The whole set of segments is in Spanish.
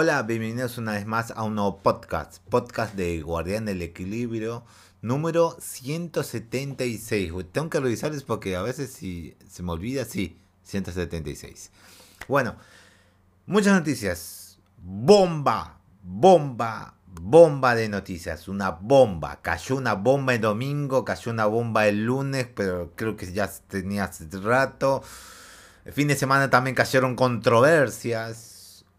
Hola, bienvenidos una vez más a un nuevo podcast, podcast de Guardián del Equilibrio, número 176. Tengo que revisarles porque a veces si se me olvida, sí, 176. Bueno, muchas noticias. Bomba, bomba, bomba de noticias, una bomba. Cayó una bomba el domingo, cayó una bomba el lunes, pero creo que ya tenía hace rato. El fin de semana también cayeron controversias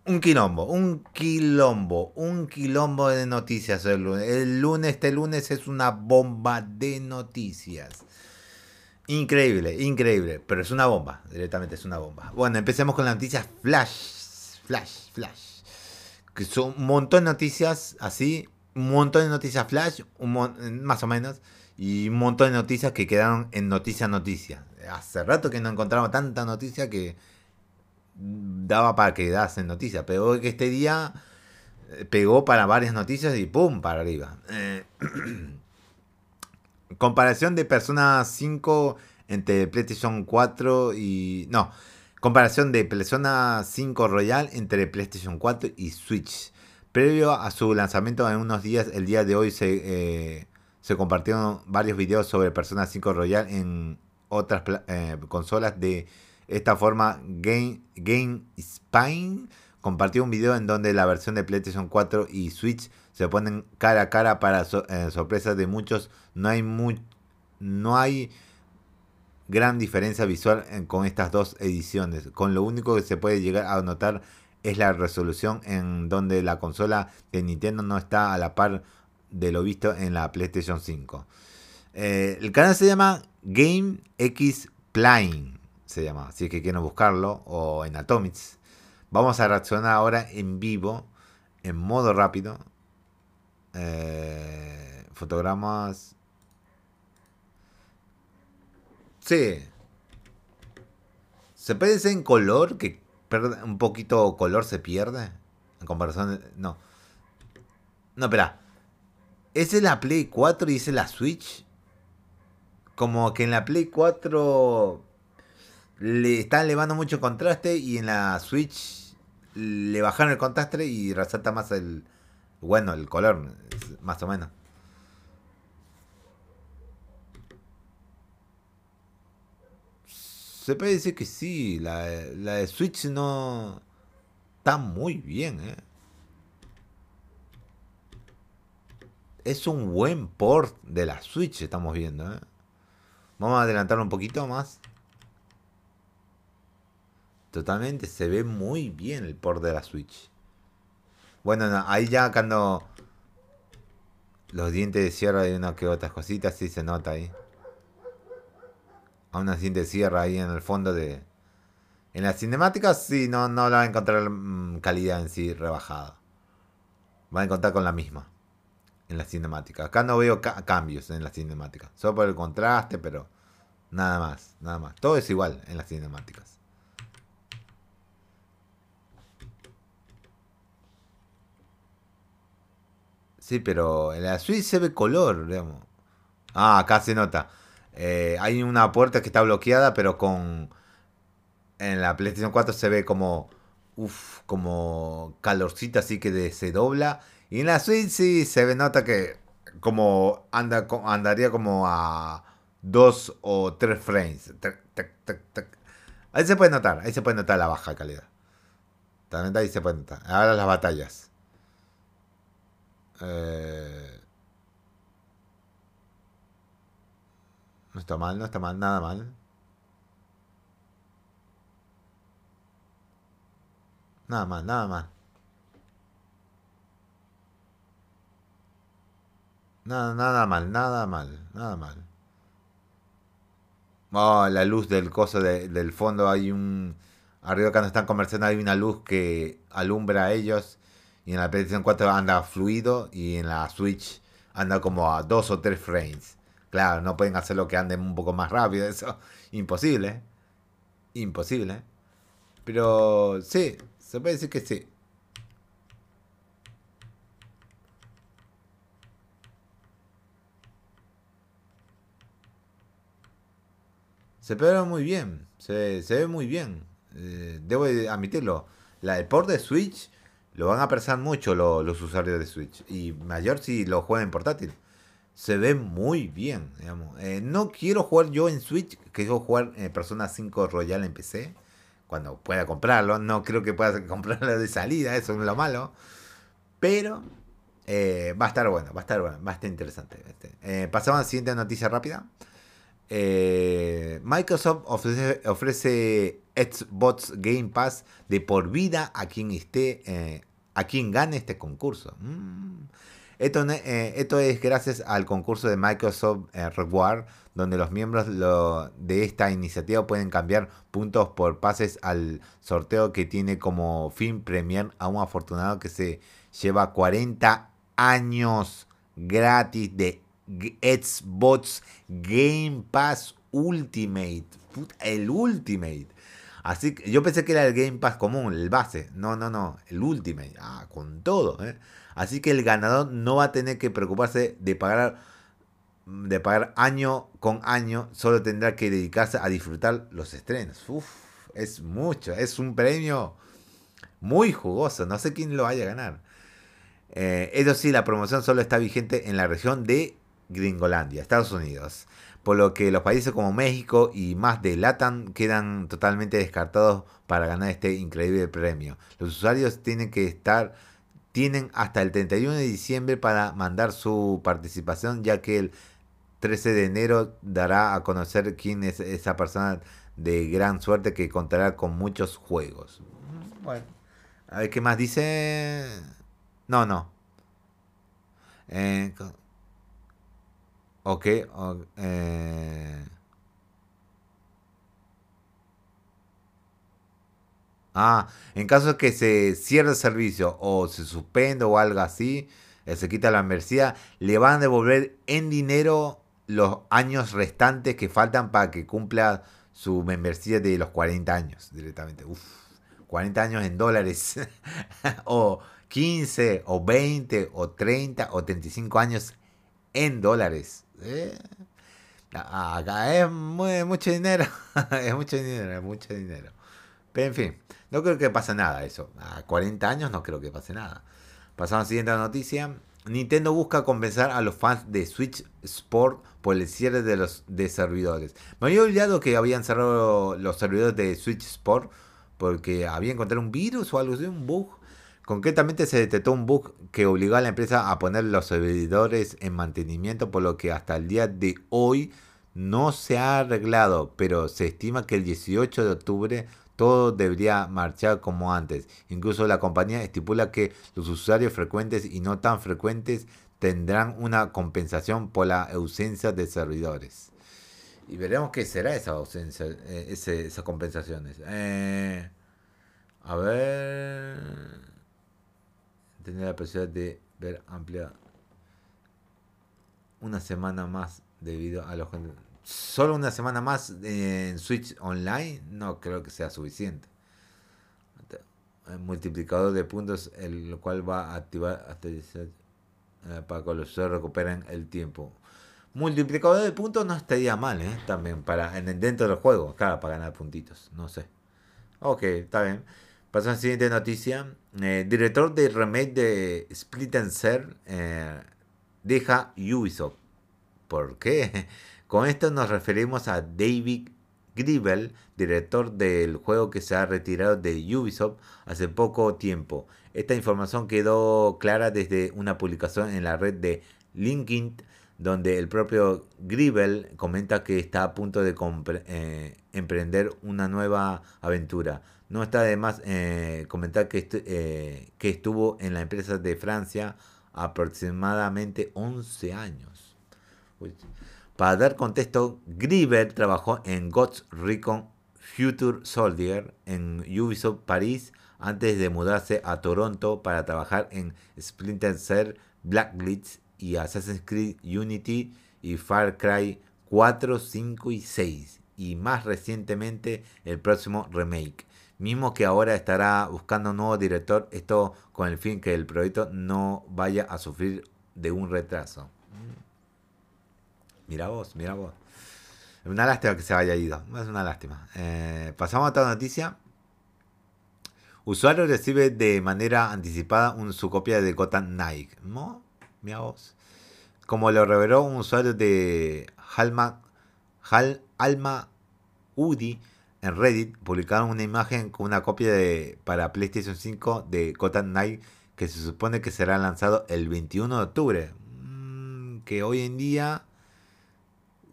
un quilombo, un quilombo, un quilombo de noticias el lunes. El lunes, este lunes es una bomba de noticias. Increíble, increíble, pero es una bomba, directamente es una bomba. Bueno, empecemos con las noticias flash, flash, flash. Que son un montón de noticias así, un montón de noticias flash, un más o menos, y un montón de noticias que quedaron en noticia noticia. Hace rato que no encontramos tanta noticia que daba para que en noticias, pero que este día eh, pegó para varias noticias y ¡pum! para arriba. Eh, comparación de Persona 5 entre PlayStation 4 y... No, comparación de Persona 5 Royal entre PlayStation 4 y Switch. Previo a su lanzamiento en unos días, el día de hoy se, eh, se compartieron varios videos sobre Persona 5 Royal en otras consolas de esta forma, Game, Game Spine compartió un video en donde la versión de PlayStation 4 y Switch se ponen cara a cara para eh, sorpresa de muchos. No hay, no hay gran diferencia visual con estas dos ediciones. Con lo único que se puede llegar a notar es la resolución en donde la consola de Nintendo no está a la par de lo visto en la PlayStation 5. Eh, el canal se llama Game X Plane se llama, si es que quieren buscarlo, o en Atomics. Vamos a reaccionar ahora en vivo, en modo rápido. Eh, fotogramas. Sí. ¿Se decir en color? Que un poquito color se pierde. En comparación. no. No, espera. ¿Es la Play 4 y es la Switch? Como que en la Play 4 le están elevando mucho contraste y en la Switch le bajaron el contraste y resalta más el bueno el color más o menos se puede decir que sí la, la de Switch no está muy bien ¿eh? es un buen port de la Switch estamos viendo ¿eh? vamos a adelantar un poquito más Totalmente, se ve muy bien el port de la Switch. Bueno, ahí ya cuando los dientes de sierra y una que otras cositas, sí se nota ahí. A unos dientes de sierra ahí en el fondo de... En las cinemáticas sí, no, no la va a encontrar mm, calidad en sí rebajada. Va a encontrar con la misma. En las cinemáticas. Acá no veo cambios en las cinemáticas. Solo por el contraste, pero nada más, nada más. Todo es igual en las cinemáticas. Sí, pero en la Switch se ve color, digamos. Ah, acá se nota. Eh, hay una puerta que está bloqueada, pero con... En la PlayStation 4 se ve como... Uf, como calorcita así que se dobla. Y en la Switch sí se ve, nota que como anda, andaría como a dos o tres frames. Ahí se puede notar, ahí se puede notar la baja calidad. También ahí se puede notar. Ahora las batallas. Eh, no está mal, no está mal, nada mal. Nada mal, nada mal. Nada, nada mal, nada mal, nada mal. Oh, la luz del coso del fondo hay un... Arriba cuando están conversando hay una luz que alumbra a ellos y en la PlayStation 4 anda fluido y en la Switch anda como a dos o tres frames. Claro, no pueden hacer lo que ande un poco más rápido, eso. Imposible. Imposible. Pero sí, se puede decir que sí. Se ve muy bien. Se, ve muy bien. Eh, debo admitirlo. La de port de Switch lo van a apreciar mucho los usuarios de Switch. Y mayor si lo juegan en portátil. Se ve muy bien, digamos. Eh, no quiero jugar yo en Switch, quiero jugar en Persona 5 Royal en PC. Cuando pueda comprarlo. No creo que pueda comprarlo de salida, eso es lo malo. Pero eh, va a estar bueno, va a estar bueno, va a estar interesante. Este. Eh, pasamos a la siguiente noticia rápida. Microsoft ofrece, ofrece, Xbox Game Pass de por vida a quien esté a quien gane este concurso. Mm. Esto, eh, esto, es gracias al concurso de Microsoft eh, Reward, donde los miembros de esta iniciativa pueden cambiar puntos por pases al sorteo que tiene como fin premiar a un afortunado que se lleva 40 años gratis de Xbox Game Pass Ultimate. El Ultimate. Así que yo pensé que era el Game Pass común, el base. No, no, no, el Ultimate. Ah, con todo. ¿eh? Así que el ganador no va a tener que preocuparse de pagar de pagar año con año, solo tendrá que dedicarse a disfrutar los estrenos. Uf, es mucho, es un premio muy jugoso, no sé quién lo vaya a ganar. Eh, eso sí, la promoción solo está vigente en la región de Gringolandia, Estados Unidos por lo que los países como México y más de LATAM quedan totalmente descartados para ganar este increíble premio. Los usuarios tienen que estar tienen hasta el 31 de diciembre para mandar su participación, ya que el 13 de enero dará a conocer quién es esa persona de gran suerte que contará con muchos juegos. Bueno, a ver qué más dice. No, no. Eh, Ok, eh. Ah, en caso de que se cierre el servicio o se suspenda o algo así, eh, se quita la membresía, le van a devolver en dinero los años restantes que faltan para que cumpla su membresía de los 40 años directamente. Uf, 40 años en dólares. o 15, o 20, o 30, o 35 años en dólares. Acá es mucho dinero. es mucho dinero, es mucho dinero. Pero en fin, no creo que pase nada eso. A 40 años no creo que pase nada. Pasamos a la siguiente noticia. Nintendo busca compensar a los fans de Switch Sport por el cierre de los de servidores. Me había olvidado que habían cerrado los servidores de Switch Sport porque había encontrado un virus o algo así, un bug Concretamente se detectó un bug que obligó a la empresa a poner los servidores en mantenimiento, por lo que hasta el día de hoy no se ha arreglado, pero se estima que el 18 de octubre todo debería marchar como antes. Incluso la compañía estipula que los usuarios frecuentes y no tan frecuentes tendrán una compensación por la ausencia de servidores. Y veremos qué será esa ausencia, eh, esas compensaciones. Eh, a ver la posibilidad de ver amplia una semana más debido a los solo una semana más en Switch Online no creo que sea suficiente. El multiplicador de puntos el cual va a activar hasta eh, para que los usuarios recuperen el tiempo. Multiplicador de puntos no estaría mal ¿eh? también para en, dentro del juego claro para ganar puntitos no sé. Ok está bien Pasamos a la siguiente noticia. Eh, director de remake de Split and Cell eh, deja Ubisoft. ¿Por qué? Con esto nos referimos a David Gribel, director del juego que se ha retirado de Ubisoft hace poco tiempo. Esta información quedó clara desde una publicación en la red de LinkedIn, donde el propio Gribel comenta que está a punto de eh, emprender una nueva aventura no está de más eh, comentar que, eh, que estuvo en la empresa de Francia aproximadamente 11 años. Para dar contexto, Grieber trabajó en Ghost Recon Future Soldier en Ubisoft París antes de mudarse a Toronto para trabajar en Splinter Cell, Blacklist y Assassin's Creed Unity y Far Cry 4, 5 y 6 y más recientemente el próximo remake mismo que ahora estará buscando un nuevo director, esto con el fin que el proyecto no vaya a sufrir de un retraso. Mira vos, mira vos. Es una lástima que se haya ido, es una lástima. Eh, pasamos a otra noticia. Usuario recibe de manera anticipada su copia de Gotham Nike. ¿No? Mira vos. Como lo reveló un usuario de Halma, Hal, Alma Udi en Reddit, publicaron una imagen con una copia de, para PlayStation 5 de Gotham Knight que se supone que será lanzado el 21 de octubre. Mm, que hoy en día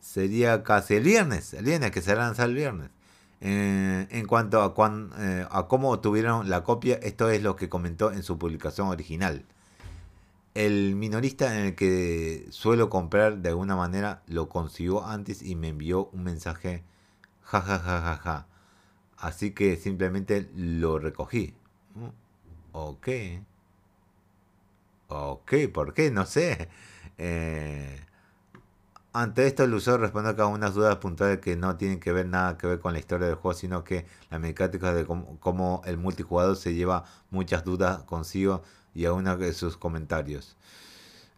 sería casi el viernes, el viernes que será lanzado el viernes. Eh, en cuanto a, eh, a cómo obtuvieron la copia, esto es lo que comentó en su publicación original. El minorista en el que suelo comprar de alguna manera lo consiguió antes y me envió un mensaje jajajajaja. Ja, ja, ja, Así que simplemente lo recogí. Ok. Ok, ¿por qué? No sé. Eh, ante esto, el usuario responde con unas dudas puntuales que no tienen que ver nada que ver con la historia del juego, sino que la mecánica de cómo, el multijugador se lleva muchas dudas consigo y a uno de sus comentarios.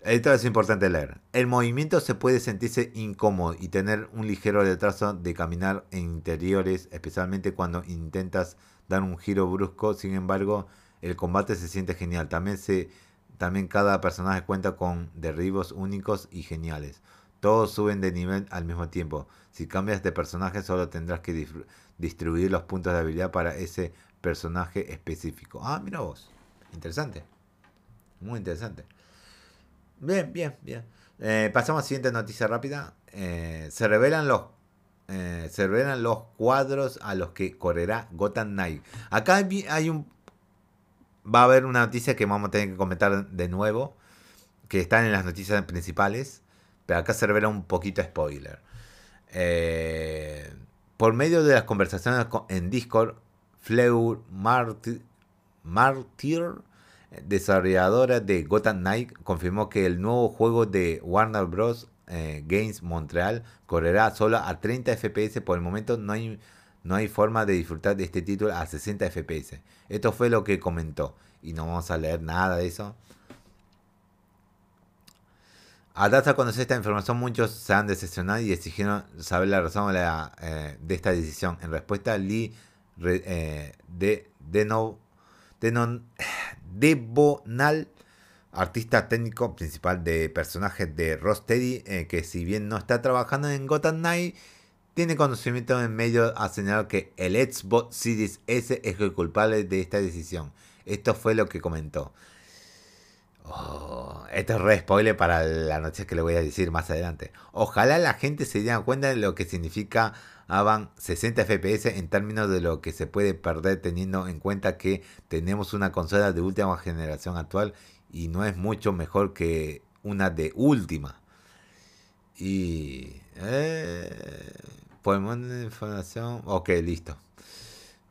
Esto es importante leer. El movimiento se puede sentirse incómodo y tener un ligero retraso de caminar en interiores, especialmente cuando intentas dar un giro brusco. Sin embargo, el combate se siente genial. También, se, también cada personaje cuenta con derribos únicos y geniales. Todos suben de nivel al mismo tiempo. Si cambias de personaje solo tendrás que distribuir los puntos de habilidad para ese personaje específico. Ah, mira vos. Interesante. Muy interesante. Bien, bien, bien. Eh, pasamos a la siguiente noticia rápida. Eh, se revelan los eh, se revelan los cuadros a los que correrá Gotham Knight. Acá hay un va a haber una noticia que vamos a tener que comentar de nuevo, que están en las noticias principales. Pero acá se revela un poquito spoiler. Por medio de las conversaciones en Discord, Fleur Martyr, desarrolladora de Gotham Knight, confirmó que el nuevo juego de Warner Bros. Eh, Games Montreal correrá solo a 30 FPS. Por el momento no hay, no hay forma de disfrutar de este título a 60 FPS. Esto fue lo que comentó. Y no vamos a leer nada de eso. A data conocer esta información, muchos se han decepcionado y exigieron saber la razón de, eh, esta decisión. En respuesta, Lee eh, de, de, no, de Debonal, artista técnico principal de personajes de Rocksteady, eh, que si bien no está trabajando en Gotham Knight, tiene conocimiento en medio a señalar que el Xbox Series S es el culpable de esta decisión. Esto fue lo que comentó. Oh, esto es re spoiler para la noche que le voy a decir más adelante. Ojalá la gente se diera cuenta de lo que significa Avan 60 FPS en términos de lo que se puede perder teniendo en cuenta que tenemos una consola de última generación actual y no es mucho mejor que una de última. Y... Eh, podemos información... Ok, listo.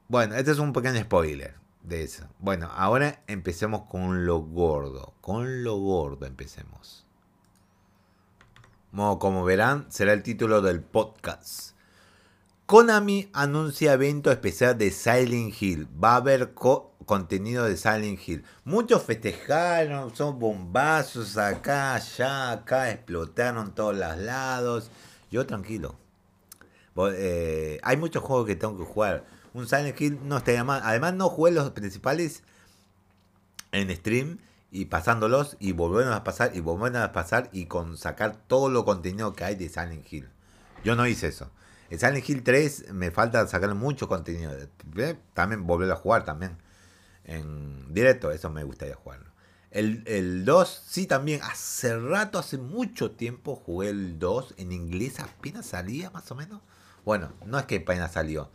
Bueno, este es un pequeño spoiler de eso. Bueno, ahora empecemos con lo gordo. Con lo gordo empecemos. Como, verán, será el título del podcast. Konami anuncia evento especial de Silent Hill. Va a haber contenido de Silent Hill. Muchos festejaron, son bombazos acá, allá, acá, explotaron todos los lados. Yo tranquilo. Eh, hay muchos juegos que tengo que jugar un Silent Hill no estaría mal. Además, no jugué los principales en stream y pasándolos y volviendo a pasar y volviendo a pasar y con sacar todo lo contenido que hay de Silent Hill. Yo no hice eso. En Silent Hill 3 me falta sacar mucho contenido. También volver a jugar también. En directo, eso me gustaría jugarlo. El, el 2, sí, también. Hace rato, hace mucho tiempo jugué el 2. En inglés apenas salía, más o menos. Bueno, no es que apenas salió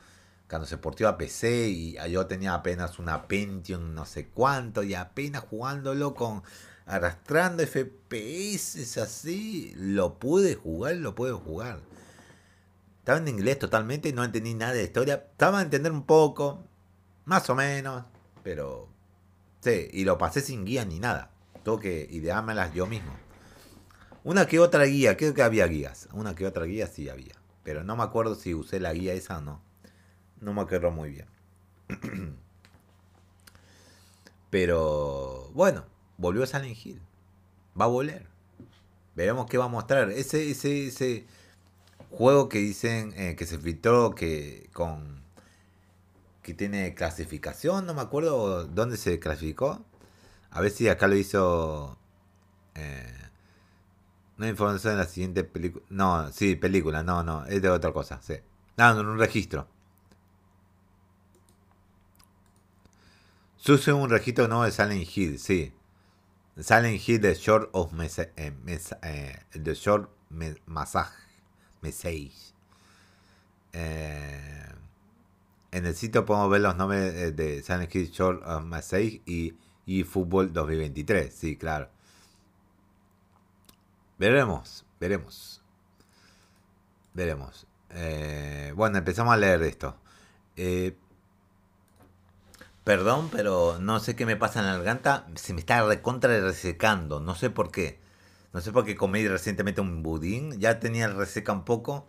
cuando se portió a PC y yo tenía apenas una Pentium no sé cuánto y apenas jugándolo con arrastrando FPS así, lo pude jugar, lo puedo jugar. Estaba en inglés totalmente, no entendí nada de historia, estaba a entender un poco, más o menos, pero sí, y lo pasé sin guía ni nada. Tengo que ideármelas yo mismo. Una que otra guía, creo que había guías. Una que otra guía sí había. Pero no me acuerdo si usé la guía esa o no. No me acuerdo muy bien. Pero bueno, volvió a Silent Hill. Va a volver. Veremos qué va a mostrar. Ese, ese, ese juego que dicen eh, que se filtró que con que tiene clasificación, no me acuerdo dónde se clasificó. A ver si acá lo hizo. Eh, no información en la siguiente película. No, sí, película, no, no, es de otra cosa, sí. No, en un registro. Suce un registro nuevo de Silent Hill, sí. Silent Hill The Short of Message. Eh, eh, the Short Massage. Message. Eh, en el sitio podemos ver los nombres de Silent Hill Short of y, y Fútbol 2023. Sí, claro. Veremos, veremos. Veremos. bueno, empezamos a leer esto. Eh, Perdón, pero no sé qué me pasa en la garganta. Se me está recontra resecando. No sé por qué. No sé por qué comí recientemente un budín. Ya tenía reseca un poco.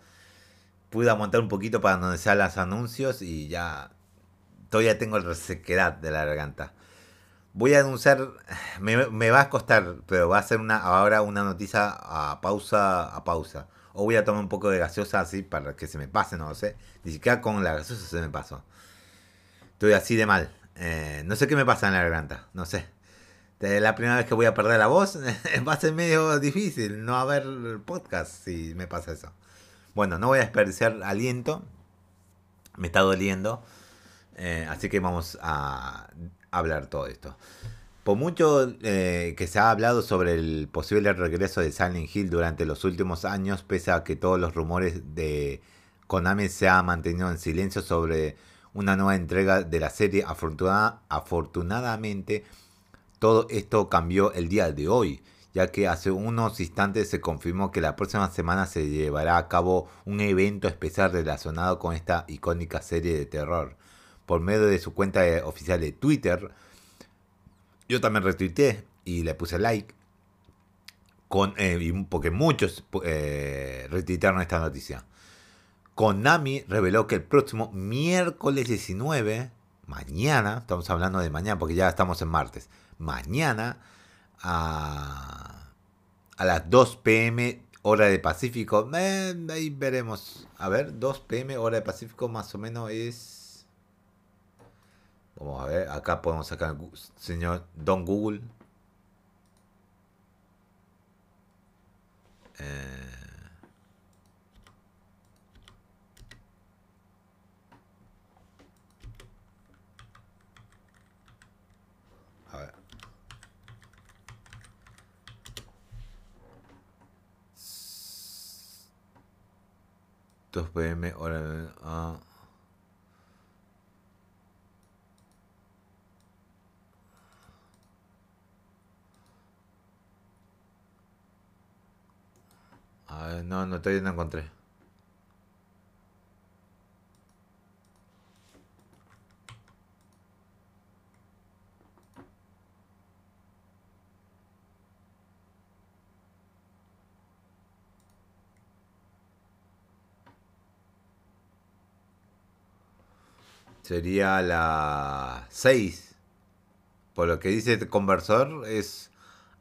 Pude aguantar un poquito para donde sean los anuncios y ya. Todavía tengo el resequedad de la garganta. Voy a anunciar. Me, va a costar, pero va a ser una ahora una noticia a pausa a pausa. O voy a tomar un poco de gaseosa así para que se me pase, no lo sé. Ni siquiera con la gaseosa se me pasó. Estoy así de mal. Eh, no sé qué me pasa en la garganta, no sé. Es la primera vez que voy a perder la voz. Va a ser medio difícil no haber podcast si me pasa eso. Bueno, no voy a desperdiciar aliento. Me está doliendo. Eh, así que vamos a hablar todo esto. Por mucho eh, que se ha hablado sobre el posible regreso de Silent Hill durante los últimos años, pese a que todos los rumores de Konami se han mantenido en silencio sobre una nueva entrega de la serie. afortunadamente, todo esto cambió el día de hoy, ya que hace unos instantes se confirmó que la próxima semana se llevará a cabo un evento especial relacionado con esta icónica serie de terror. Por medio de su cuenta oficial de Twitter, yo también retuiteé y le puse like. Con, eh, porque muchos eh, esta noticia. Konami reveló que el próximo miércoles 19, mañana, estamos hablando de mañana porque ya estamos en martes, mañana a, las 2 pm hora de Pacífico, eh, ahí veremos, a ver, 2 pm hora de Pacífico más o menos es... Vamos a ver, acá podemos sacar, señor Don Google. Eh, 2 pm hora a ah. no, no, todavía no encontré. Sería la 6. Por lo que dice el conversor, es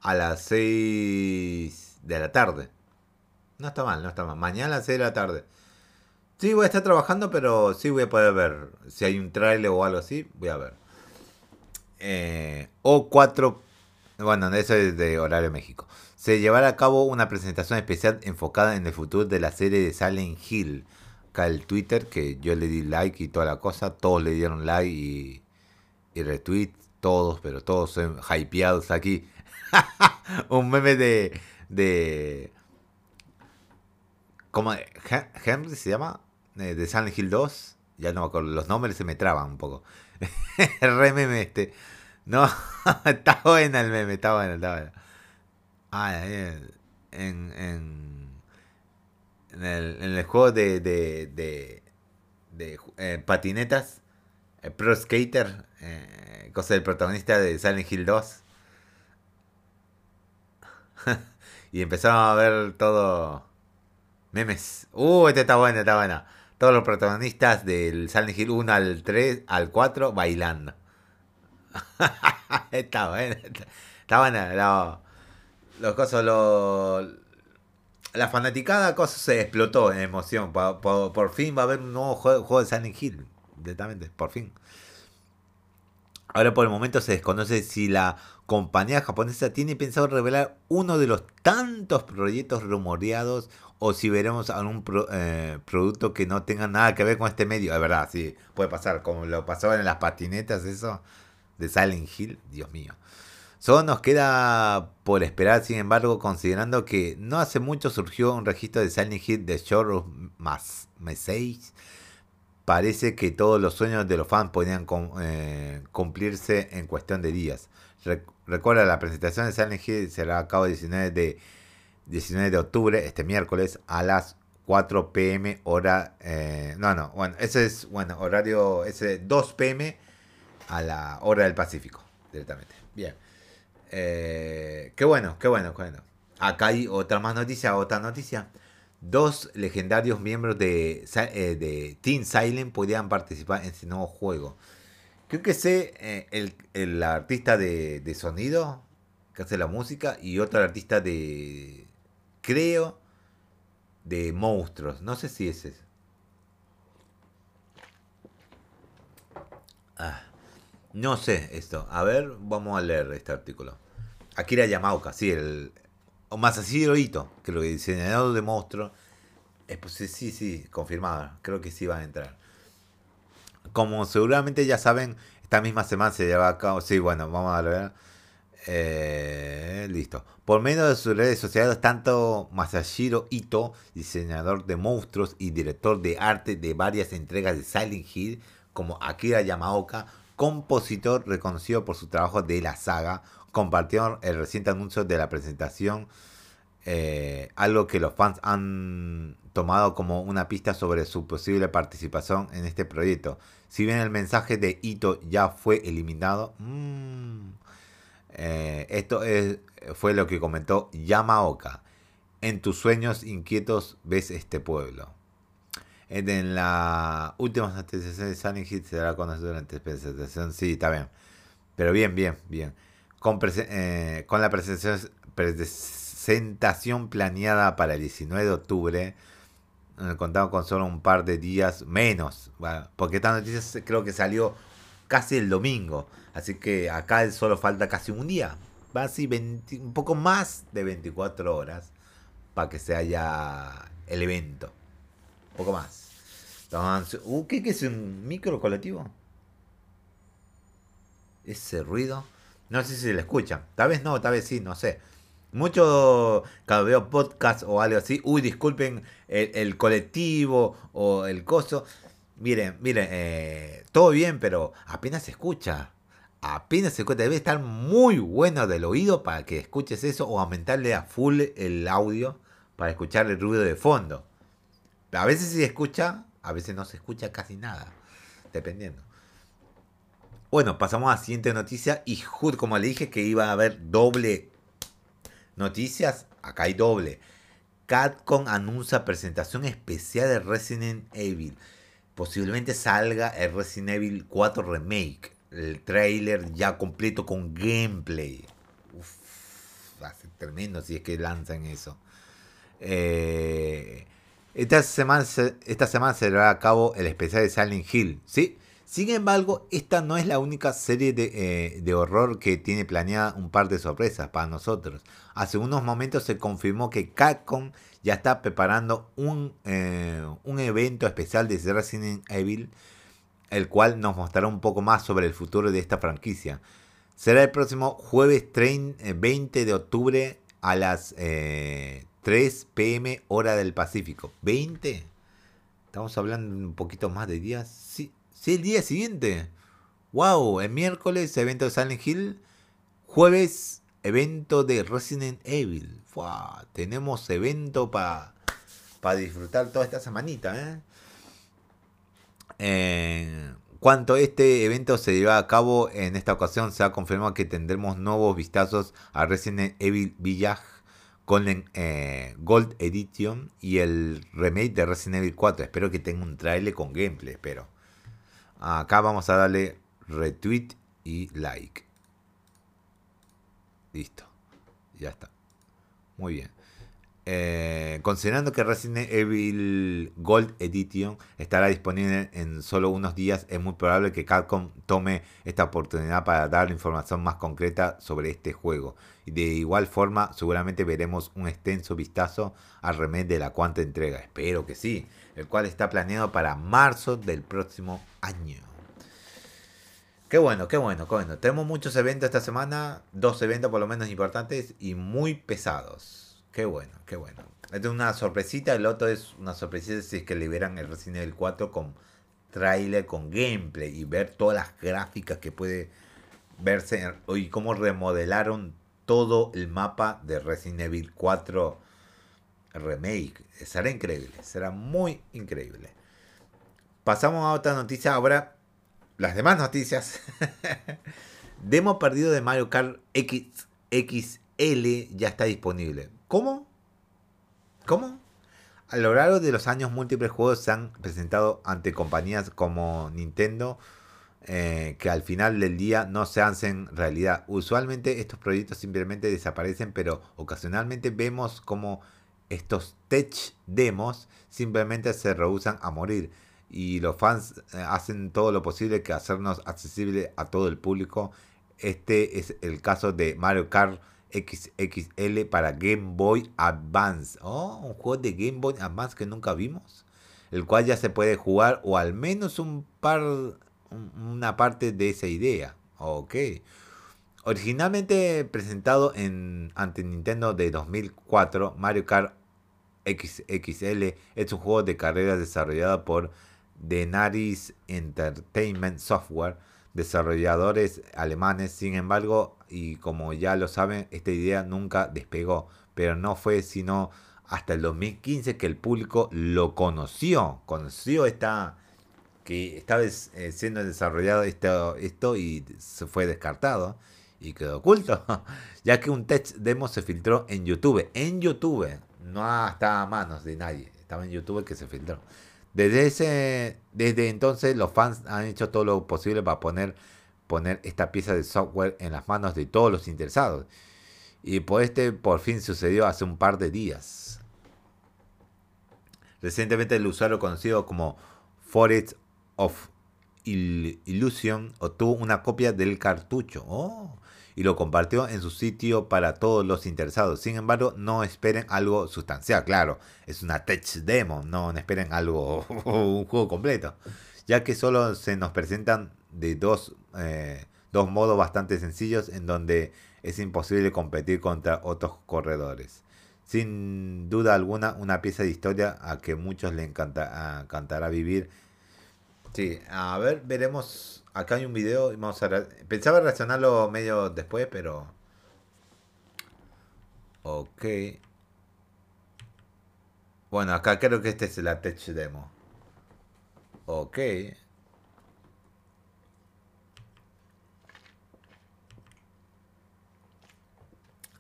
a las 6 de la tarde. No está mal, no está mal. Mañana a las 6 de la tarde. Sí, voy a estar trabajando, pero sí voy a poder ver. Si hay un trailer o algo así, voy a ver. Eh, o 4. Bueno, eso es de horario México. Se llevará a cabo una presentación especial enfocada en el futuro de la serie de Silent Hill acá el Twitter, que yo le di like y toda la cosa, todos le dieron like y, y retweet, todos, pero todos son hypeados aquí. un meme de, de ¿cómo? Henry se llama, eh, de Silent Hill 2, ya no me los nombres se me traban un poco. re meme este. No, está buena el meme, está bueno, está bueno. Ah, en, en en el, juego de, de, de, eh, patinetas, eh, Pro Skater, eh, cosa del protagonista de Silent Hill 2. y empezamos a ver todo memes. Uh, este está bueno, está bueno. Todos los protagonistas del Silent Hill 1 al 3, al 4 bailando. está bueno, está, bueno. los cosas, los la fanaticada cosa se explotó en emoción. Por, fin va a haber un nuevo juego, de Silent Hill. directamente, por fin. Ahora por el momento se desconoce si la compañía japonesa tiene pensado revelar uno de los tantos proyectos rumoreados o si veremos algún eh, producto que no tenga nada que ver con este medio. Es verdad, sí, puede pasar, como lo pasaba en las patinetas, eso de Silent Hill, Dios mío. Solo nos queda por esperar, sin embargo, considerando que no hace mucho surgió un registro de Silent Hill de Shore más Message. Parece que todos los sueños de los fans podrían eh, cumplirse en cuestión de días. recuerda, la presentación de Silent Hill será a cabo el 19 de, 19 de octubre, este miércoles, a las 4 pm hora... Eh, no, no, bueno, ese es, bueno, horario, ese 2 pm a la hora del Pacífico, directamente. Bien. Eh, qué bueno, qué bueno, qué bueno. Acá hay otra más noticia, otra noticia. Dos legendarios miembros de, eh, de Team Silent podrían participar en este nuevo juego. Creo que sé eh, el, el, artista de, de, sonido que hace la música y otro artista de, creo, de monstruos. No sé si es ese. Ah, no sé esto. A ver, vamos a leer este artículo. Akira Yamaoka, sí, el. O Masahiro Ito, que lo diseñador de monstruos. Eh, pues sí, sí, confirmado. Creo que sí va a entrar. Como seguramente ya saben, esta misma semana se lleva a cabo. Sí, bueno, vamos a ver. Eh, listo. Por medio de sus redes sociales, tanto Masahiro Ito, diseñador de monstruos y director de arte de varias entregas de Silent Hill, como Akira Yamaoka, compositor reconocido por su trabajo de la saga, compartieron el reciente anuncio de la presentación, eh, algo que los fans han tomado como una pista sobre su posible participación en este proyecto. Si bien el mensaje de Ito ya fue eliminado, mmm, esto es, fue lo que comentó Yamaoka. En tus sueños inquietos ves este pueblo. En la última actualización de Silent Hill se dará conocer durante la presentación. Sí, está bien. Pero bien, bien, bien con, eh, con la presentación planeada para el 19 de octubre, contamos con solo un par de días menos, porque esta noticia creo que salió casi el domingo, así que acá solo falta casi un día, va así un poco más de 24 horas para que se haya el evento, un poco más. Uh, ¿qué, ¿Qué es un micro colectivo? Ese ruido. No sé si le escucha. Tal vez no, tal vez sí, no sé. Mucho, cuando veo podcast o algo así, uy, disculpen el, colectivo o el coso. Miren, miren, eh, todo bien, pero apenas se escucha. Apenas se escucha. Debe estar muy bueno del oído para que escuches eso o aumentarle a full el audio para escuchar el ruido de fondo. A veces se escucha, a veces no se escucha casi nada, dependiendo. Bueno, pasamos a la siguiente noticia. Y justo como le dije que iba a haber doble noticias, acá hay doble. Capcom anuncia presentación especial de Resident Evil. Posiblemente salga el Resident Evil 4 Remake. El trailer ya completo con gameplay. Uf, va a ser tremendo si es que lanzan eso. Eh, esta, semana, esta semana se llevará a cabo el especial de Silent Hill. ¿Sí? Sin embargo, esta no es la única serie eh, de, horror que tiene planeada un par de sorpresas para nosotros. Hace unos momentos se confirmó que Capcom ya está preparando un, eh, un evento especial de Resident Evil, el cual nos mostrará un poco más sobre el futuro de esta franquicia. Será el próximo jueves 20 eh, de octubre a las 3 pm hora del Pacífico. ¿20? Estamos hablando un poquito más de días. Sí, Sí, el día siguiente. Wow, el miércoles evento de Silent Hill. Jueves evento de Resident Evil. tenemos evento para disfrutar toda esta semanita. ¿eh? Eh, cuanto este evento se lleva a cabo en esta ocasión, se ha confirmado que tendremos nuevos vistazos a Resident Evil Village con eh, Gold Edition y el remake de Resident Evil 4. Espero que tenga un trailer con gameplay, espero. Acá vamos a darle retweet y like. Listo. Ya está. Muy bien. Eh, considerando que Resident Evil Gold Edition estará disponible en solo unos días, es muy probable que Capcom tome esta oportunidad para dar información más concreta sobre este juego. De igual forma, seguramente veremos un extenso vistazo al remake de la cuarta entrega. Espero que sí, el cual está planeado para marzo del próximo año. Qué bueno, qué bueno, qué bueno. Tenemos muchos eventos esta semana, dos eventos por lo menos importantes y muy pesados. Qué bueno, qué bueno. Esto es una sorpresita, el otro es una sorpresita si es que liberan el Resident Evil 4 con trailer, con gameplay y ver todas las gráficas que puede verse y cómo remodelaron todo el mapa de Resident Evil 4 remake. Será increíble, será muy increíble. Pasamos a otra noticia ahora. Las demás noticias. Demo perdido de Mario Kart X, XL ya está disponible. ¿Cómo? ¿Cómo? A lo largo de los años múltiples juegos se han presentado ante compañías como Nintendo eh, que al final del día no se hacen realidad. Usualmente estos proyectos simplemente desaparecen, pero ocasionalmente vemos como estos tech demos simplemente se rehusan a morir. Y los fans eh, hacen todo lo posible que hacernos accesible a todo el público. Este es el caso de Mario Kart XXL para Game Boy Advance. Oh, un juego de Game Boy Advance que nunca vimos. El cual ya se puede jugar o al menos un par, una parte de esa idea. Ok. Originalmente presentado en, ante Nintendo de 2004, Mario Kart XXL es un juego de carreras desarrollado por Denaris Entertainment Software desarrolladores alemanes. Sin embargo, y como ya lo saben, esta idea nunca despegó, pero no fue sino hasta el 2015 que el público lo conoció, conoció esta que estaba eh, siendo desarrollado esto, esto y se fue descartado y quedó oculto, ya que un test demo se filtró en YouTube, en YouTube, no estaba a manos de nadie, estaba en YouTube que se filtró. Desde, ese, desde entonces los fans han hecho todo lo posible para poner, poner esta pieza de software en las manos de todos los interesados. Y por este por fin sucedió hace un par de días. Recientemente el usuario conocido como Forest of Illusion obtuvo una copia del cartucho. Oh, y lo compartió en su sitio para todos los interesados. Sin embargo, no esperen algo sustancial, claro, es una tech demo, no esperen algo, un juego completo, ya que solo se nos presentan de dos, eh, dos modos bastante sencillos en donde es imposible competir contra otros corredores. Sin duda alguna, una pieza de historia a que muchos le encanta, encantará vivir. Sí, a ver, veremos acá hay un video vamos a... Pensaba reaccionarlo medio después, pero... Ok. Bueno, acá creo que este es la tech demo. Ok.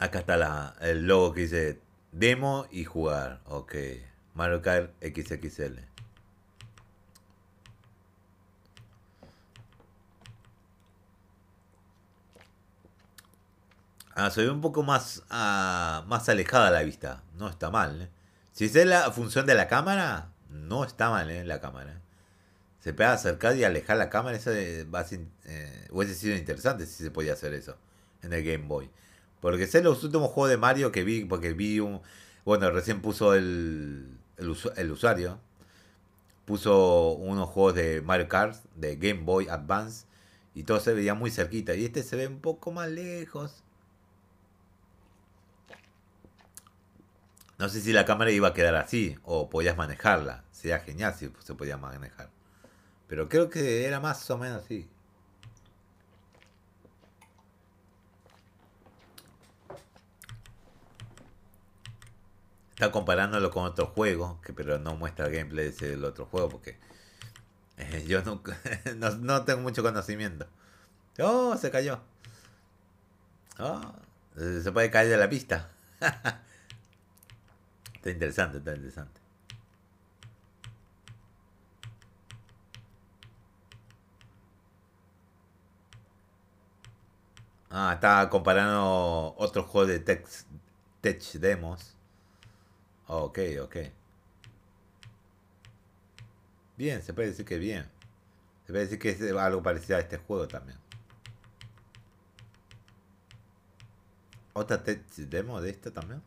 Acá está la, el logo que dice demo y jugar. Ok. Mario XXL. Ah, se ve un poco más, ah, más alejada la vista. No está mal. ¿eh? Si es la función de la cámara, no está mal ¿eh? la cámara. Se puede acercar y alejar la cámara. Eso va eh, hubiese sido interesante si se podía hacer eso en el Game Boy. Porque sé los últimos juegos de Mario que vi, porque vi un... Bueno, recién puso el, el, usuario. Puso unos juegos de Mario Kart, de Game Boy Advance. Y todo se veía muy cerquita. Y este se ve un poco más lejos. No sé si la cámara iba a quedar así o podías manejarla. Sería genial si se podía manejar. Pero creo que era más o menos así. Está comparándolo con otro juego, que pero no muestra gameplay del otro juego porque eh, yo no, no, tengo mucho conocimiento. Oh, se cayó. Oh, se puede caer de la pista. Está interesante, está interesante. Ah, está comparando otros juegos de tech, tech demos. Ok, ok. Bien, se puede decir que bien. Se puede decir que es algo parecido a este juego también. ¿Otra demo de esto también?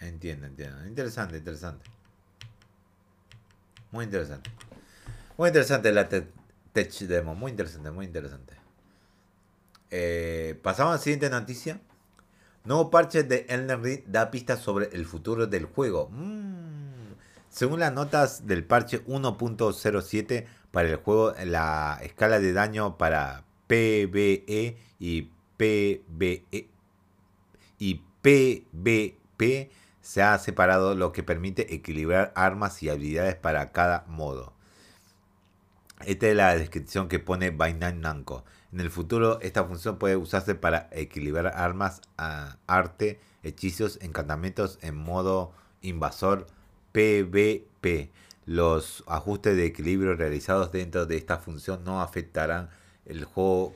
Entiendo, entiendo. Interesante, interesante. Muy interesante. Muy interesante la tech demo. Muy interesante, muy interesante. Eh, pasamos a la siguiente noticia. Nuevo parche de Elden Ring da pistas sobre el futuro del juego. Mm. Según las notas del parche 1.07 para el juego, la escala de daño para PvE y PvE y PvP se ha separado, lo que permite equilibrar armas y habilidades para cada modo. Esta es la descripción que pone Bainan Namco. En el futuro, esta función puede usarse para equilibrar armas, arte, hechizos, encantamientos en modo invasor PvP. Los ajustes de equilibrio realizados dentro de esta función no afectarán el juego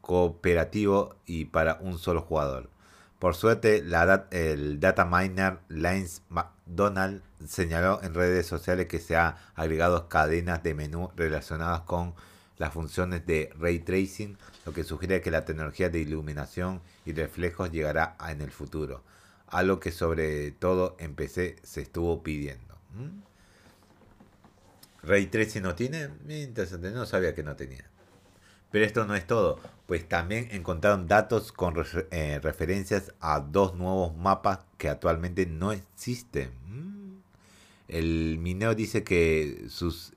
cooperativo y para un solo jugador. Por suerte, el data miner Lance McDonald señaló en redes sociales que se ha agregado cadenas de menú relacionadas con las funciones de ray tracing, lo que sugiere que la tecnología de iluminación y reflejos llegará en el futuro, algo que sobre todo en PC se estuvo pidiendo. Ray tracing no tiene, interesante, no sabía que no tenía. Pero esto no es todo, pues también encontraron datos con eh, referencias a dos nuevos mapas que actualmente no existen. El mineo dice que sus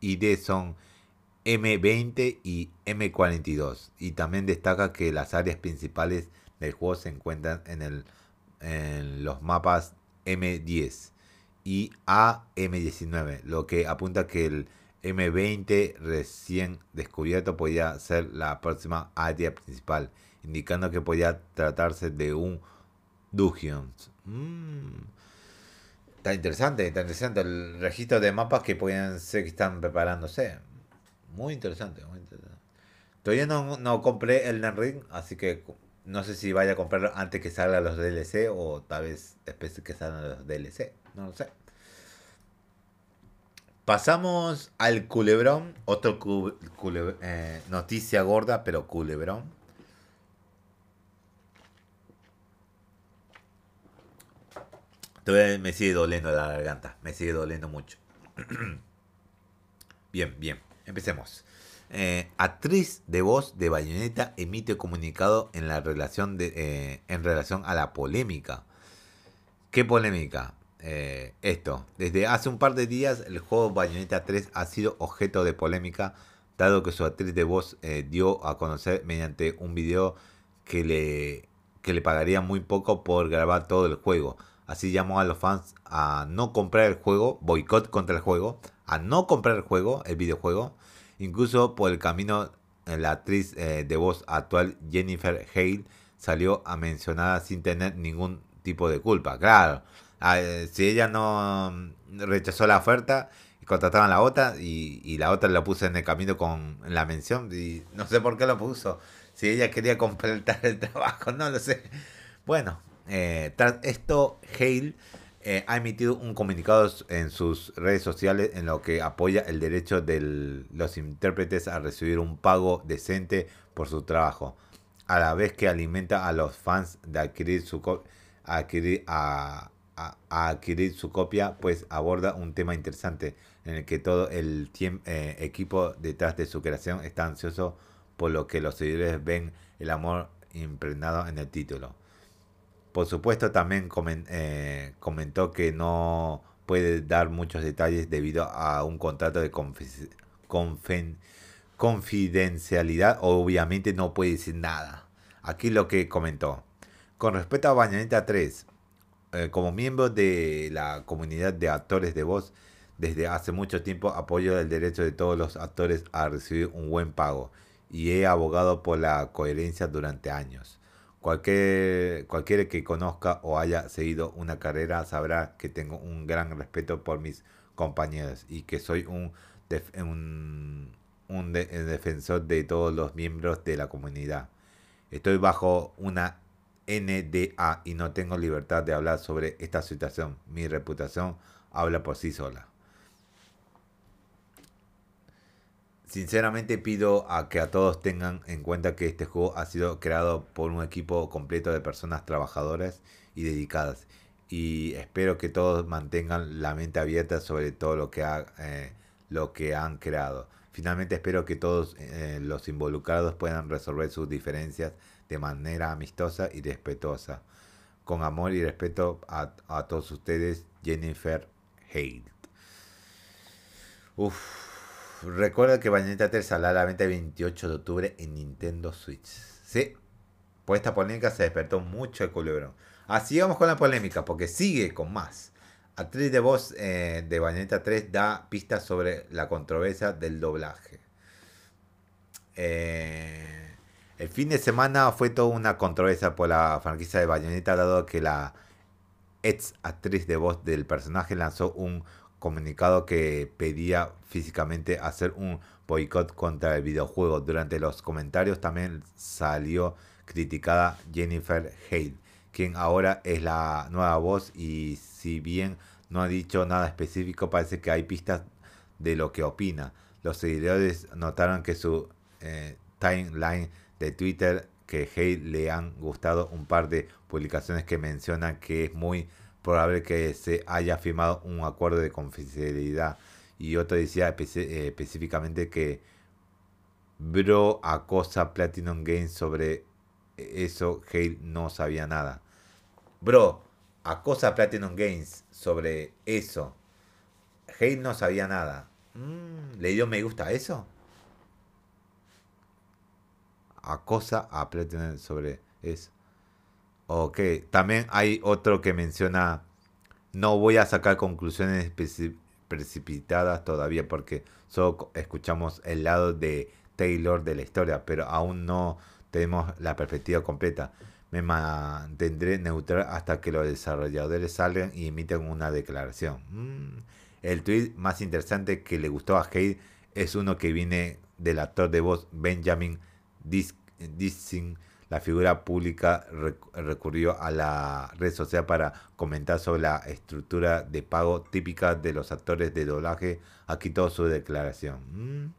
ID son M20 y M42 y también destaca que las áreas principales del juego se encuentran en, el, en los mapas M10 y AM19, lo que apunta que el M20 recién descubierto podía ser la próxima área principal, indicando que podía tratarse de un Dungeons. Mm. Está interesante, está interesante el registro de mapas que pueden ser que están preparándose. Muy interesante, muy interesante. Todavía no, no compré el Ring, así que no sé si vaya a comprarlo antes que salgan los DLC o tal vez después que salgan los DLC. No lo sé. Pasamos al culebrón, otro eh, noticia gorda, pero culebrón. Todavía me sigue doliendo la garganta, me sigue doliendo mucho. bien, bien, empecemos. Eh, actriz de voz de Bayonetta emite comunicado en la relación de, eh, en relación a la polémica. ¿Qué polémica? Eh, esto. Desde hace un par de días el juego Bayonetta 3 ha sido objeto de polémica, dado que su actriz de voz eh, dio a conocer mediante un video que le, que le pagaría muy poco por grabar todo el juego. Así llamó a los fans a no comprar el juego, boicot contra el juego, a no comprar el juego, el videojuego. Incluso por el camino, eh, la actriz de voz actual Jennifer Hale salió a mencionar sin tener ningún tipo de culpa. Claro, eh, si ella no mm, rechazó la oferta y contrataban la otra y, la otra la puso en el camino con la mención y no sé por qué lo puso. Si ella quería completar el trabajo, no lo sé. Bueno, eh, tras esto, Hale eh, ha emitido un comunicado en sus redes sociales en lo que apoya el derecho de los intérpretes a recibir un pago decente por su trabajo, a la vez que alimenta a los fans de adquirir su a, adquirir su copia, pues aborda un tema interesante en el que todo el eh, equipo detrás de su creación está ansioso por lo que los seguidores ven el amor impregnado en el título. Por supuesto, también eh, comentó que no puede dar muchos detalles debido a un contrato de confidencialidad. Obviamente no puede decir nada. Aquí lo que comentó. Con respecto a Bañanita 3, eh, como miembro de la comunidad de actores de voz, desde hace mucho tiempo apoyo el derecho de todos los actores a recibir un buen pago y he abogado por la coherencia durante años. Cualquier, cualquiera que conozca o haya seguido una carrera sabrá que tengo un gran respeto por mis compañeros y que soy un, un, un defensor de todos los miembros de la comunidad. Estoy bajo una NDA y no tengo libertad de hablar sobre esta situación. Mi reputación habla por sí sola. Sinceramente pido a que a todos tengan en cuenta que este juego ha sido creado por un equipo completo de personas trabajadoras y dedicadas. Y espero que todos mantengan la mente abierta sobre todo lo que, ha, eh, lo que han creado. Finalmente espero que todos eh, los involucrados puedan resolver sus diferencias de manera amistosa y respetuosa. Con amor y respeto a, a todos ustedes, Jennifer Hale. Uf. Recuerda que Bayonetta 3 saldrá a la venta el 28 de octubre en Nintendo Switch. Sí, por esta polémica se despertó mucho el culebrón. Así vamos con la polémica, porque sigue con más. Actriz de voz eh, de Bayonetta 3 da pistas sobre la controversia del doblaje. Eh, el fin de semana fue toda una controversia por la franquicia de Bayonetta, dado que la ex actriz de voz del personaje lanzó un comunicado que pedía físicamente hacer un boicot contra el videojuego. Durante los comentarios también salió criticada Jennifer Hale, quien ahora es la nueva voz y si bien no ha dicho nada específico, parece que hay pistas de lo que opina. Los seguidores notaron que su eh, timeline de Twitter que Hale le han gustado un par de publicaciones que mencionan que es muy probable que se haya firmado un acuerdo de confidencialidad. Y otro decía eh, específicamente que Bro acosa Platinum Games sobre eso. Hale no sabía nada. Bro acosa Platinum Games sobre eso. Hale no sabía nada. Mm, ¿Le dio me gusta eso? Acosa a Platinum sobre eso. Ok, también hay otro que menciona, no voy a sacar conclusiones precipitadas todavía porque solo escuchamos el lado de Taylor de la historia, pero aún no tenemos la perspectiva completa. Me mantendré neutral hasta que los desarrolladores salgan y emiten una declaración. Mm, el tweet más interesante que le gustó a Hale es uno que viene del actor de voz Benjamin Dissing la figura pública recurrió a la red social para comentar sobre la estructura de pago típica de los actores de doblaje. Aquí toda su declaración. Mm.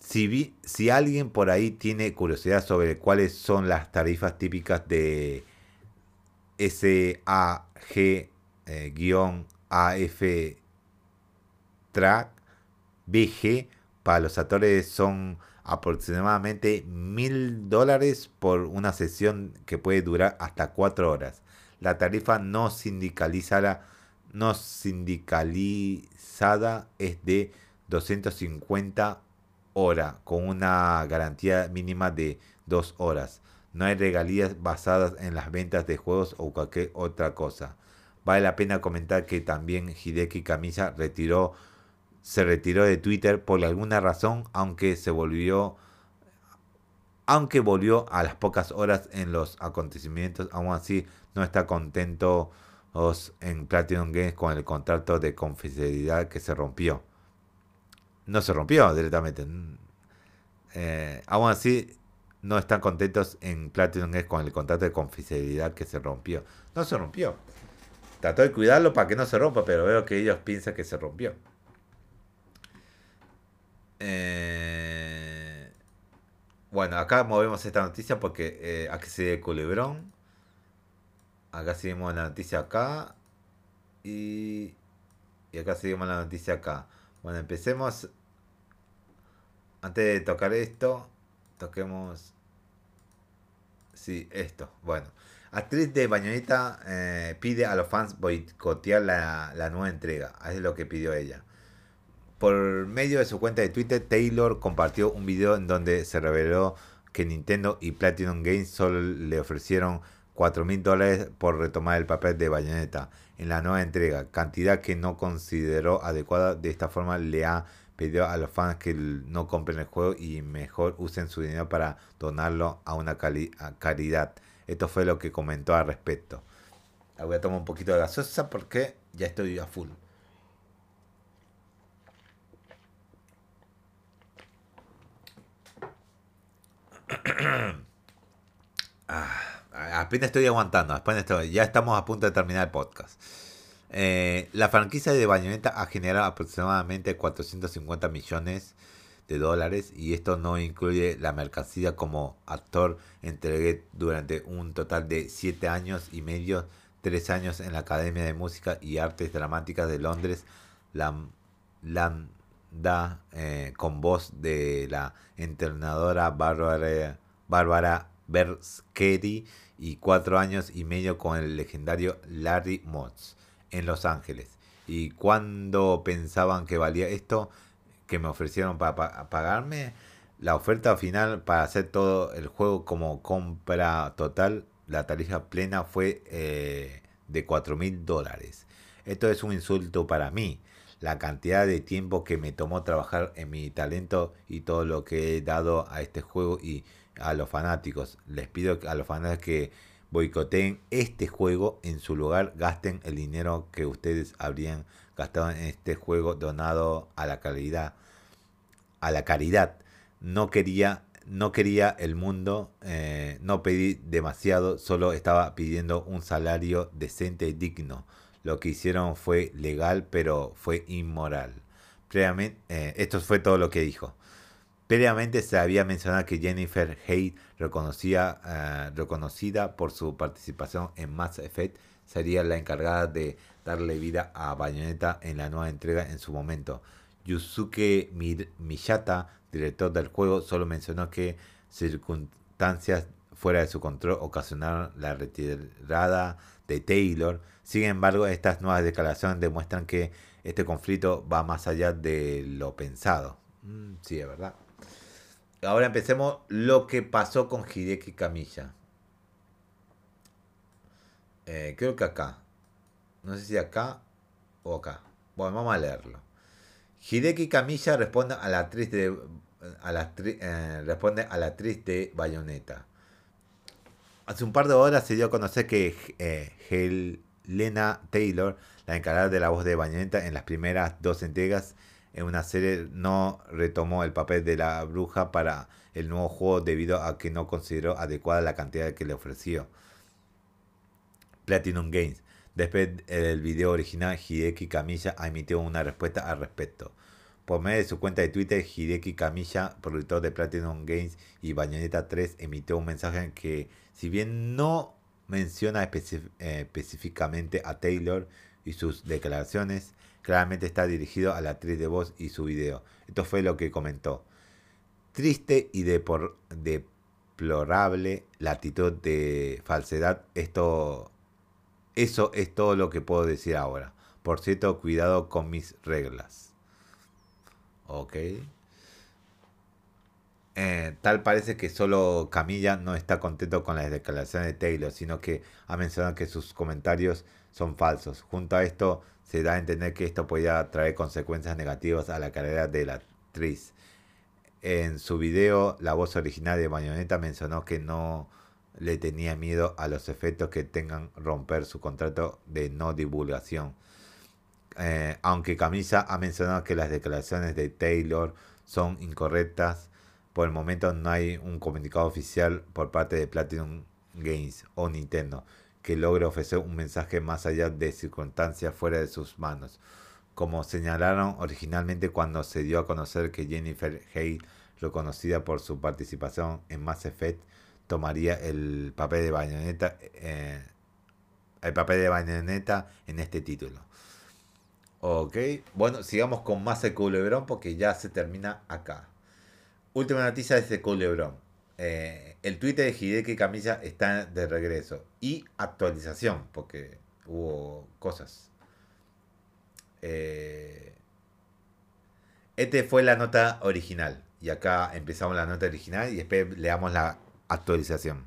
Si, si alguien por ahí tiene curiosidad sobre cuáles son las tarifas típicas de SAG-AF Track BG para los actores son aproximadamente mil dólares por una sesión que puede durar hasta cuatro horas. La tarifa no sindicalizada, es de 250 horas con una garantía mínima de dos horas. No hay regalías basadas en las ventas de juegos o cualquier otra cosa. Vale la pena comentar que también Hideki Kamiya retiró se retiró de Twitter por alguna razón, aunque se volvió aunque volvió a las pocas horas en los acontecimientos, aún así no está contento en Platinum Games con el contrato de confidencialidad que se rompió. No se rompió directamente. Eh, aún así no están contentos en Platinum Games con el contrato de confidencialidad que se rompió. No se rompió. Trató de cuidarlo para que no se rompa, pero veo que ellos piensan que se rompió. Eh, bueno, acá movemos esta noticia porque eh, aquí ve Culebrón. Acá seguimos la noticia acá. Y, y acá seguimos la noticia acá. Bueno, empecemos. Antes de tocar esto, toquemos. Sí, esto. Bueno. Actriz de Bañonita eh, pide a los fans boicotear la, la nueva entrega. Es lo que pidió ella. Por medio de su cuenta de Twitter, Taylor compartió un video en donde se reveló que Nintendo y Platinum Games solo le ofrecieron 4 mil dólares por retomar el papel de Bayonetta en la nueva entrega, cantidad que no consideró adecuada. De esta forma le ha pedido a los fans que no compren el juego y mejor usen su dinero para donarlo a una caridad. Esto fue lo que comentó al respecto. Voy a tomar un poquito de gasosa porque ya estoy a full. Ah, apenas estoy aguantando, apenas ya estamos a punto de terminar el podcast. Eh, la franquicia de Bayonetta ha generado aproximadamente 450 millones de dólares y esto no incluye la mercancía como actor entregué durante un total de 7 años y medio, 3 años en la Academia de Música y Artes Dramáticas de Londres, la Landa, eh, con voz de la entrenadora Bárbara, Bárbara Berskedy y 4 años y medio con el legendario Larry Motz en Los Ángeles. Y cuando pensaban que valía esto, que me ofrecieron para pagarme, la oferta final para hacer todo el juego como compra total, la tarifa plena fue eh, de 4 mil dólares. Esto es un insulto para mí. La cantidad de tiempo que me tomó trabajar en mi talento y todo lo que he dado a este juego y a los fanáticos. Les pido a los fanáticos que boicoteen este juego, en su lugar gasten el dinero que ustedes habrían gastado en este juego donado a la calidad, a la caridad. No quería, no quería el mundo, eh, no pedí demasiado, solo estaba pidiendo un salario decente y digno. Lo que hicieron fue legal, pero fue inmoral. Previamente, eh, esto fue todo lo que dijo. Previamente se había mencionado que Jennifer Hay, reconocida, eh, reconocida por su participación en Mass Effect, sería la encargada de darle vida a Bayonetta en la nueva entrega en su momento. Yusuke Miyata, director del juego, solo mencionó que circunstancias fuera de su control ocasionaron la retirada de Taylor. Sin embargo, estas nuevas declaraciones demuestran que este conflicto va más allá de lo pensado. Mm, sí, es verdad. Ahora empecemos lo que pasó con Hideki Kamiya. Eh, creo que acá. No sé si acá o acá. Bueno, vamos a leerlo. Hideki Kamiya responde a la actriz de a la eh, responde a la actriz de Bayonetta. Hace un par de horas se dio a conocer que eh, Helena Taylor, la encargada de la voz de Bayonetta en las primeras dos entregas, en una serie no retomó el papel de la bruja para el nuevo juego debido a que no consideró adecuada la cantidad que le ofreció Platinum Games. Después del video original, Hideki Kamiya emitió una respuesta al respecto. Por medio de su cuenta de Twitter, Hideki Kamiya, productor de Platinum Games y Bayonetta 3, emitió un mensaje en que, si bien no menciona eh, específicamente a Taylor y sus declaraciones, Claramente está dirigido a la actriz de voz y su video. Esto fue lo que comentó. Triste y deplorable la actitud de falsedad. Esto, eso es todo lo que puedo decir ahora. Por cierto, cuidado con mis reglas. Ok. Eh, tal parece que solo Camilla no está contento con las declaraciones de Taylor, sino que ha mencionado que sus comentarios son falsos. Junto a esto, se da a entender que esto podría traer consecuencias negativas a la carrera de la actriz. En su video, la voz original de Bayonetta mencionó que no le tenía miedo a los efectos que tengan romper su contrato de no divulgación. Eh, aunque Camisa ha mencionado que las declaraciones de Taylor son incorrectas, por el momento no hay un comunicado oficial por parte de Platinum Games o Nintendo que logre ofrecer un mensaje más allá de circunstancias fuera de sus manos. Como señalaron originalmente cuando se dio a conocer que Jennifer Hale, reconocida por su participación en Mass Effect, tomaría el papel de Bayonetta, eh, el papel de Bayonetta en este título. Ok, bueno, sigamos con más de Culebrón porque ya se termina acá. Última noticia de Culebrón. Eh, el Twitter de Hideki Camilla está de regreso. Y actualización, porque hubo cosas. Eh, este fue la nota original. Y acá empezamos la nota original y después leamos la actualización.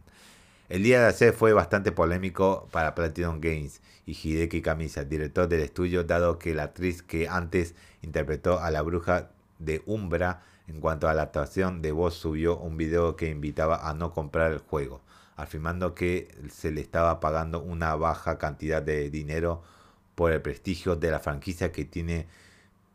El día de ayer fue bastante polémico para Platinum Games y Hideki Kamiya, director del estudio, dado que la actriz que antes interpretó a la bruja de Umbra en cuanto a la actuación de voz, subió un video que invitaba a no comprar el juego, afirmando que se le estaba pagando una baja cantidad de dinero por el prestigio de la franquicia que tiene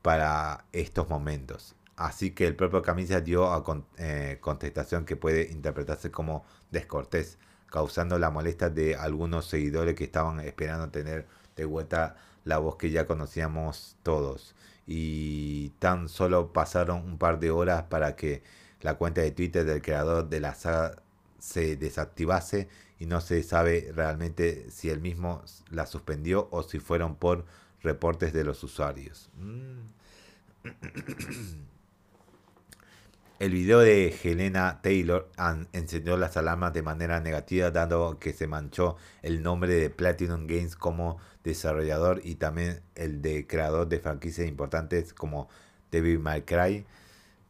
para estos momentos. así que el propio Camisa dio a eh, contestación que puede interpretarse como descortés, causando la molestia de algunos seguidores que estaban esperando tener de vuelta la voz que ya conocíamos todos. Y tan solo pasaron un par de horas para que la cuenta de Twitter del creador de la saga se desactivase y no se sabe realmente si él mismo la suspendió o si fueron por reportes de los usuarios. Mm. El video de Helena Taylor encendió las alarmas de manera negativa, dado que se manchó el nombre de Platinum Games como desarrollador y también el de creador de franquicias importantes como Devil May Cry,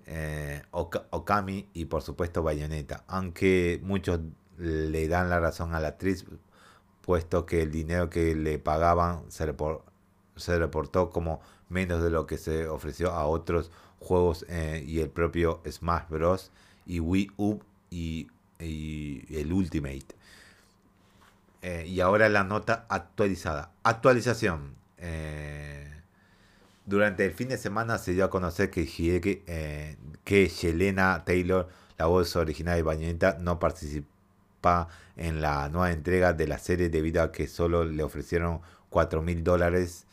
eh, Okami y por supuesto Bayonetta. Aunque muchos le dan la razón a la actriz, puesto que el dinero que le pagaban se, se reportó como menos de lo que se ofreció a otros juegos eh, y el propio Smash Bros. y Wii U y, el Ultimate. Eh, y ahora la nota actualizada. Actualización. Eh, durante el fin de semana se dio a conocer que, que Yelena Taylor, la voz original de Bayonetta, no participa en la nueva entrega de la serie debido a que solo le ofrecieron 4 mil dólares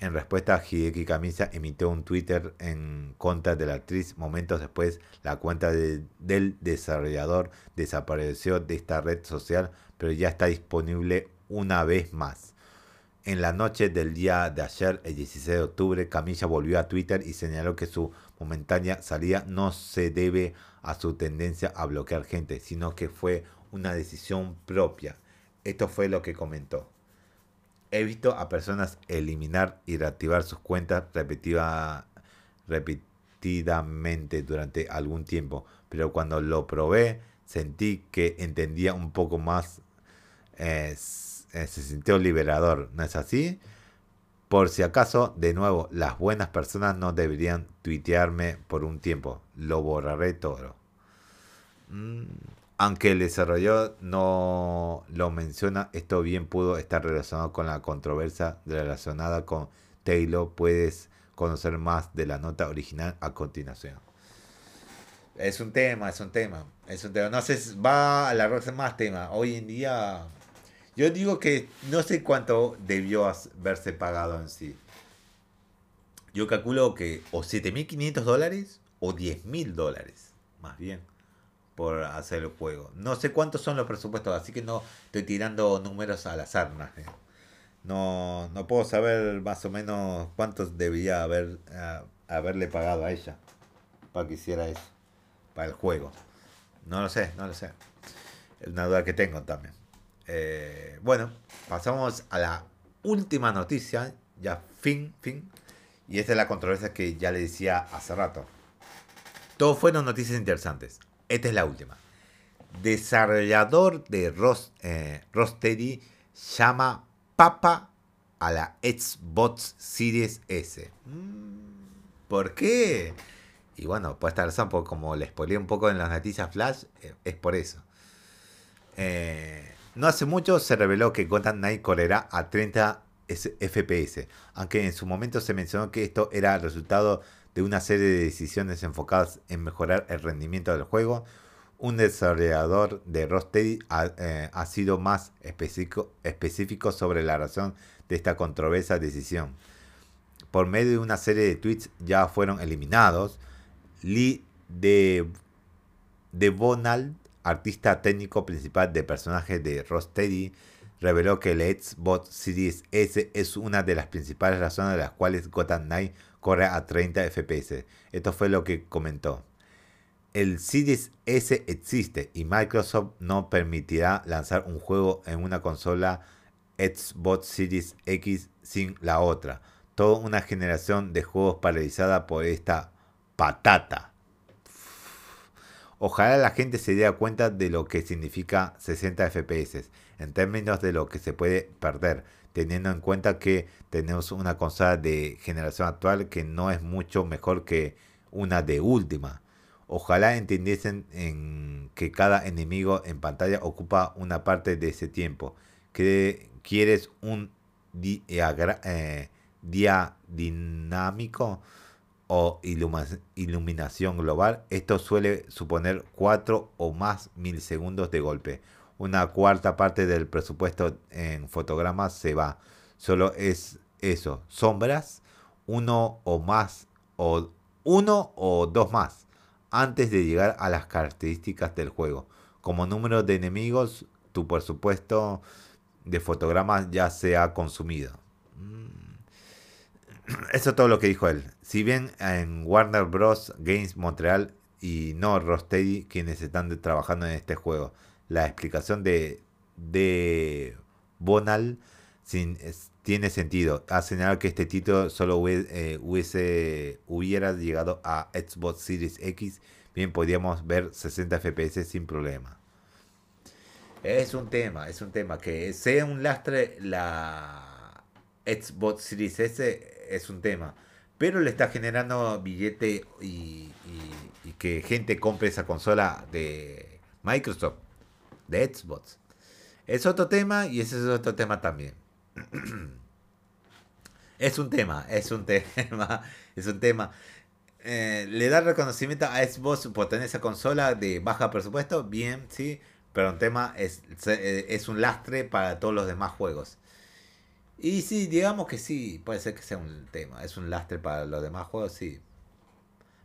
en respuesta, Hideki Camisa emitió un Twitter en contra de la actriz. Momentos después, la cuenta del desarrollador desapareció de esta red social, pero ya está disponible una vez más. En la noche del día de ayer, el 16 de octubre, Camilla volvió a Twitter y señaló que su momentánea salida no se debe a su tendencia a bloquear gente, sino que fue una decisión propia. Esto fue lo que comentó. He visto a personas eliminar y reactivar sus cuentas repetida, repetidamente durante algún tiempo, pero cuando lo probé sentí que entendía un poco más, eh, se sintió liberador, ¿no es así? Por si acaso, de nuevo, las buenas personas no deberían tuitearme por un tiempo, lo borraré todo. Mm. Aunque el desarrollador no lo menciona, esto bien pudo estar relacionado con la controversia relacionada con Taylor. Puedes conocer más de la nota original a continuación. Es un tema, es un tema, es un tema. No sé, va a alargarse más tema. Hoy en día, yo digo que no sé cuánto debió haberse pagado en sí. Yo calculo que o 7.500 dólares o 10.000 dólares, más bien por hacer el juego. No sé cuántos son los presupuestos, así que no estoy tirando números al azar. No, no puedo saber más o menos cuántos debía haber, haberle pagado a ella para que hiciera eso, para el juego. No lo sé, no lo sé. Es una duda que tengo también. Eh, bueno, pasamos a la última noticia, ya fin, fin. Y esta es la controversia que ya le decía hace rato. Todos fueron noticias interesantes. Esta es la última. Desarrollador de Ros, eh, llama Papa a la Xbox Series S. Mm, ¿Por qué? Y bueno, por esta razón, como les spoileé un poco en las noticias Flash, eh, es por eso. Eh, no hace mucho se reveló que Gotham Knight correrá a 30 FPS, aunque en su momento se mencionó que esto era resultado de una serie de decisiones enfocadas en mejorar el rendimiento del juego, un desarrollador de Rocksteady ha, eh, ha sido más específico, específico, sobre la razón de esta controversa decisión. Por medio de una serie de tweets ya fueron eliminados. Lee de, de Bonald, artista técnico principal de personajes de Rocksteady, reveló que el Xbox Series S es una de las principales razones de las cuales Gotham Knight corre a 30 FPS. Esto fue lo que comentó. El Series S existe y Microsoft no permitirá lanzar un juego en una consola Xbox Series X sin la otra. Toda una generación de juegos paralizada por esta patata. Ojalá la gente se dé cuenta de lo que significa 60 FPS en términos de lo que se puede perder teniendo en cuenta que tenemos una consola de generación actual que no es mucho mejor que una de última. Ojalá entendiesen en que cada enemigo en pantalla ocupa una parte de ese tiempo. Que quieres un eh, día dinámico o iluminación global, esto suele suponer 4 o más milisegundos de golpe. Una cuarta parte del presupuesto en fotogramas se va. Solo es eso, sombras, uno o más, o uno o dos más, antes de llegar a las características del juego. Como número de enemigos, tu presupuesto de fotogramas ya se ha consumido. Mm. Eso es todo lo que dijo él. Si bien en Warner Bros. Games Montreal y no Rocksteady quienes están trabajando en este juego, la explicación de, de Bonal tiene sentido. Ha señalado que este título solo eh, hubiese, hubiera llegado a Xbox Series X, bien podríamos ver 60 FPS sin problema. Es un tema, es un tema. Que sea un lastre la Xbox Series S es un tema. Pero le está generando billete y que gente compre esa consola de Microsoft, de Xbox. Es otro tema y ese es otro tema también. es un tema, es un tema, es un tema. Eh, le da reconocimiento a Xbox por tener esa consola de baja presupuesto, bien, sí, pero un tema es, eh, es un lastre para todos los demás juegos. Y sí, digamos que sí, puede ser que sea un tema, es un lastre para los demás juegos, sí.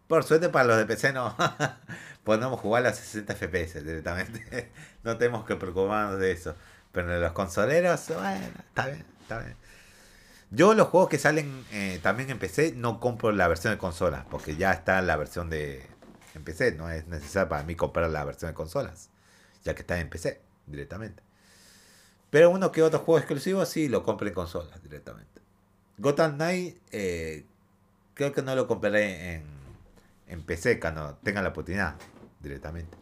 Por suerte para los de PC no podemos jugar a 60 FPS directamente, no tenemos que preocuparnos de eso. Pero en los consoleros, bueno, está bien, está bien. Yo los juegos que salen eh, también en PC no compro la versión de consolas, porque ya está la versión de PC, no es necesario para mí comprar la versión de consolas, ya que está en PC directamente. Pero uno que otro juego exclusivo sí lo compro en consolas directamente. Gotham Knight eh, creo que no lo compraré en, en PC cuando tenga la oportunidad directamente.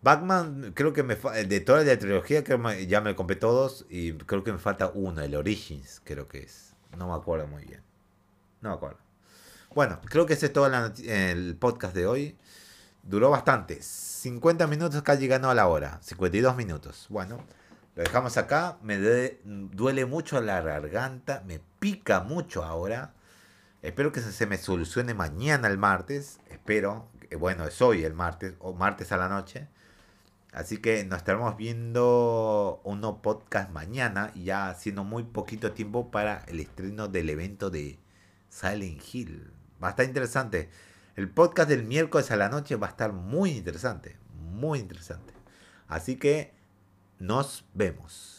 Batman, creo que me de toda la trilogía, que ya me compré todos y creo que me falta uno, el Origins, creo que es. No me acuerdo muy bien. No me acuerdo. Bueno, creo que ese es todo el podcast de hoy. Duró bastante. 50 minutos casi llegando a la hora. 52 minutos. Bueno, lo dejamos acá. Me duele mucho la garganta. Me pica mucho ahora. Espero que se me solucione mañana el martes. Espero. Bueno, es hoy el martes. O martes a la noche. Así que nos estaremos viendo uno podcast mañana, ya haciendo muy poquito tiempo para el estreno del evento de Silent Hill. Va a estar interesante. El podcast del miércoles a la noche va a estar muy interesante, muy interesante. Así que nos vemos.